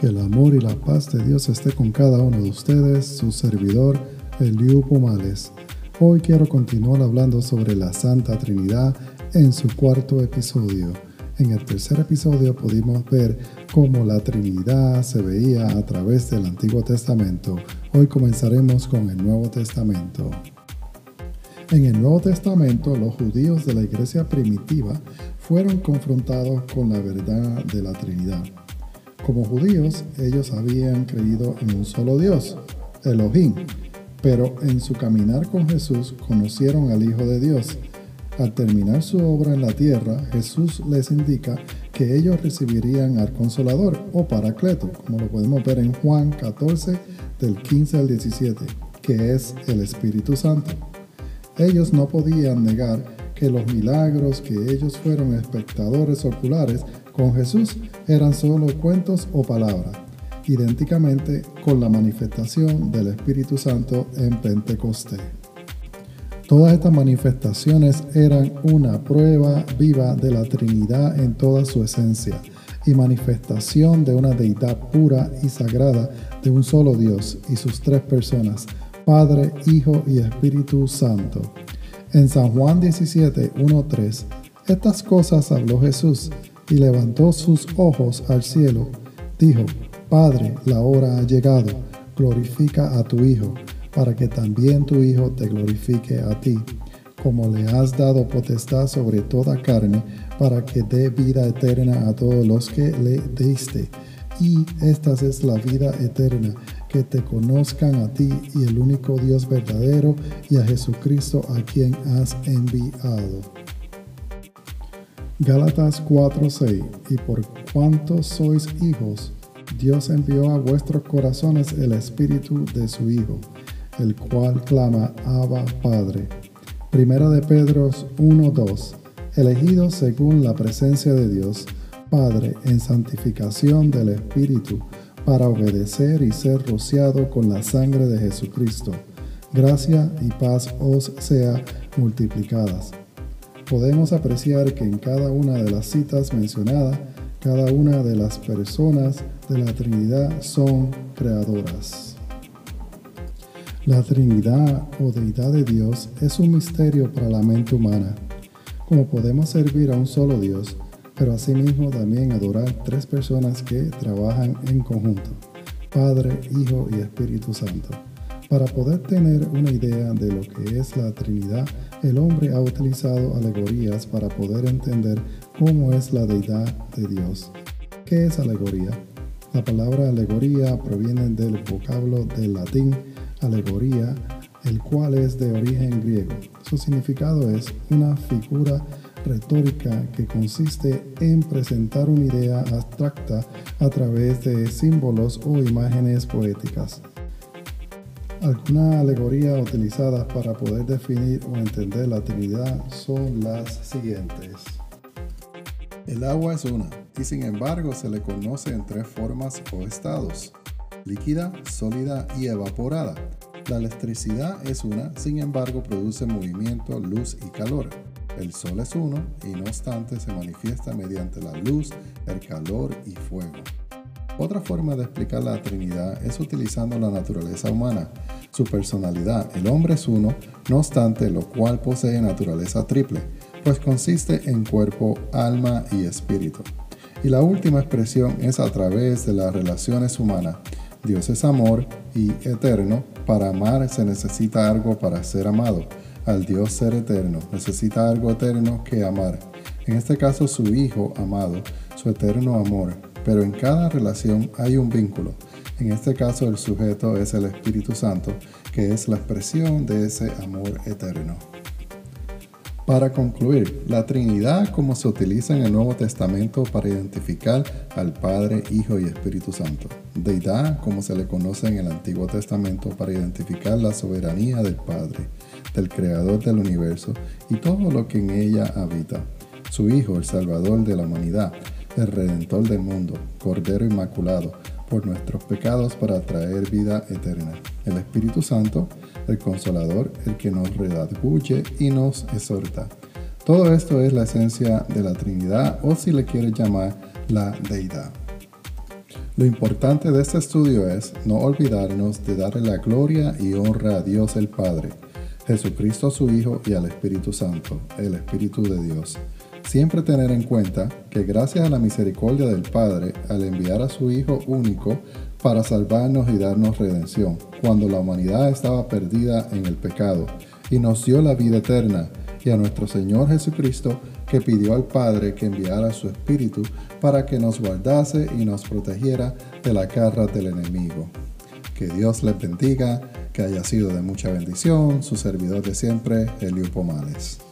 Que el amor y la paz de Dios esté con cada uno de ustedes, su servidor, Eliu Pomales. Hoy quiero continuar hablando sobre la Santa Trinidad en su cuarto episodio. En el tercer episodio pudimos ver cómo la Trinidad se veía a través del Antiguo Testamento. Hoy comenzaremos con el Nuevo Testamento. En el Nuevo Testamento, los judíos de la iglesia primitiva fueron confrontados con la verdad de la Trinidad. Como judíos, ellos habían creído en un solo Dios, Elohim, pero en su caminar con Jesús conocieron al Hijo de Dios. Al terminar su obra en la tierra, Jesús les indica que ellos recibirían al Consolador o Paracleto, como lo podemos ver en Juan 14 del 15 al 17, que es el Espíritu Santo. Ellos no podían negar que los milagros que ellos fueron espectadores oculares con Jesús eran solo cuentos o palabras, idénticamente con la manifestación del Espíritu Santo en Pentecostés. Todas estas manifestaciones eran una prueba viva de la Trinidad en toda su esencia y manifestación de una deidad pura y sagrada de un solo Dios y sus tres personas, Padre, Hijo y Espíritu Santo. En San Juan 17, 1, 3, estas cosas habló Jesús y levantó sus ojos al cielo, dijo, Padre, la hora ha llegado, glorifica a tu Hijo, para que también tu Hijo te glorifique a ti, como le has dado potestad sobre toda carne, para que dé vida eterna a todos los que le diste. Y esta es la vida eterna, que te conozcan a ti y el único Dios verdadero, y a Jesucristo a quien has enviado. Gálatas 4:6 Y por cuanto sois hijos, Dios envió a vuestros corazones el espíritu de su Hijo, el cual clama Abba Padre. Primera de Pedro 1:2 Elegidos según la presencia de Dios, Padre, en santificación del Espíritu, para obedecer y ser rociado con la sangre de Jesucristo. Gracia y paz os sea multiplicadas podemos apreciar que en cada una de las citas mencionadas, cada una de las personas de la Trinidad son creadoras. La Trinidad o Deidad de Dios es un misterio para la mente humana. Como podemos servir a un solo Dios, pero asimismo también adorar tres personas que trabajan en conjunto, Padre, Hijo y Espíritu Santo. Para poder tener una idea de lo que es la Trinidad, el hombre ha utilizado alegorías para poder entender cómo es la deidad de Dios. ¿Qué es alegoría? La palabra alegoría proviene del vocablo del latín alegoría, el cual es de origen griego. Su significado es una figura retórica que consiste en presentar una idea abstracta a través de símbolos o imágenes poéticas. Algunas alegorías utilizadas para poder definir o entender la Trinidad son las siguientes. El agua es una, y sin embargo se le conoce en tres formas o estados, líquida, sólida y evaporada. La electricidad es una, sin embargo produce movimiento, luz y calor. El sol es uno y no obstante se manifiesta mediante la luz, el calor y fuego. Otra forma de explicar la Trinidad es utilizando la naturaleza humana, su personalidad. El hombre es uno, no obstante, lo cual posee naturaleza triple, pues consiste en cuerpo, alma y espíritu. Y la última expresión es a través de las relaciones humanas. Dios es amor y eterno. Para amar se necesita algo para ser amado. Al Dios ser eterno necesita algo eterno que amar. En este caso su Hijo amado, su eterno amor pero en cada relación hay un vínculo. En este caso el sujeto es el Espíritu Santo, que es la expresión de ese amor eterno. Para concluir, la Trinidad como se utiliza en el Nuevo Testamento para identificar al Padre, Hijo y Espíritu Santo. Deidad como se le conoce en el Antiguo Testamento para identificar la soberanía del Padre, del Creador del universo y todo lo que en ella habita. Su Hijo, el Salvador de la humanidad el Redentor del mundo, Cordero Inmaculado, por nuestros pecados para traer vida eterna. El Espíritu Santo, el Consolador, el que nos redarguye y nos exhorta. Todo esto es la esencia de la Trinidad o si le quieres llamar la deidad. Lo importante de este estudio es no olvidarnos de darle la gloria y honra a Dios el Padre, Jesucristo su Hijo y al Espíritu Santo, el Espíritu de Dios. Siempre tener en cuenta que gracias a la misericordia del Padre, al enviar a su Hijo único para salvarnos y darnos redención, cuando la humanidad estaba perdida en el pecado, y nos dio la vida eterna, y a nuestro Señor Jesucristo, que pidió al Padre que enviara su Espíritu para que nos guardase y nos protegiera de la garra del enemigo. Que Dios les bendiga, que haya sido de mucha bendición, su servidor de siempre, Elio Pomales.